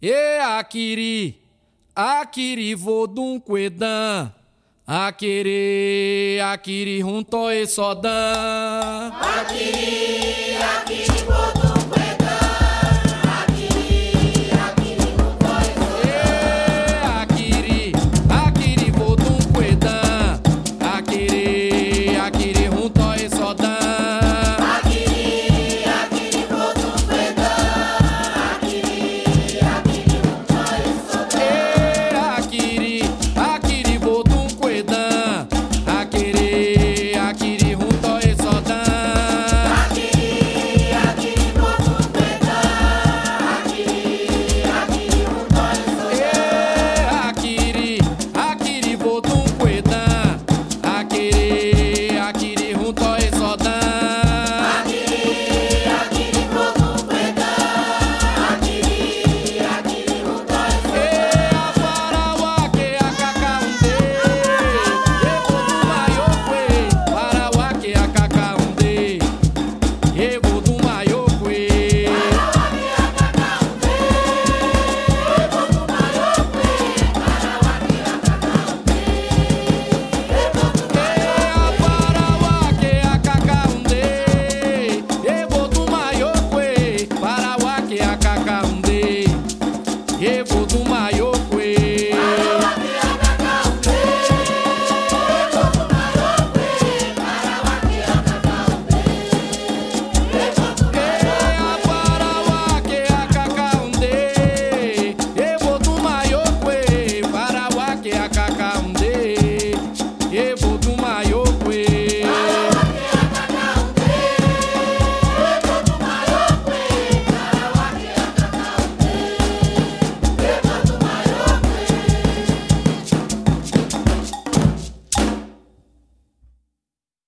E akiri, akiri vodum quedan. Akiri, akiri junto e sodan. Akiri, akiri.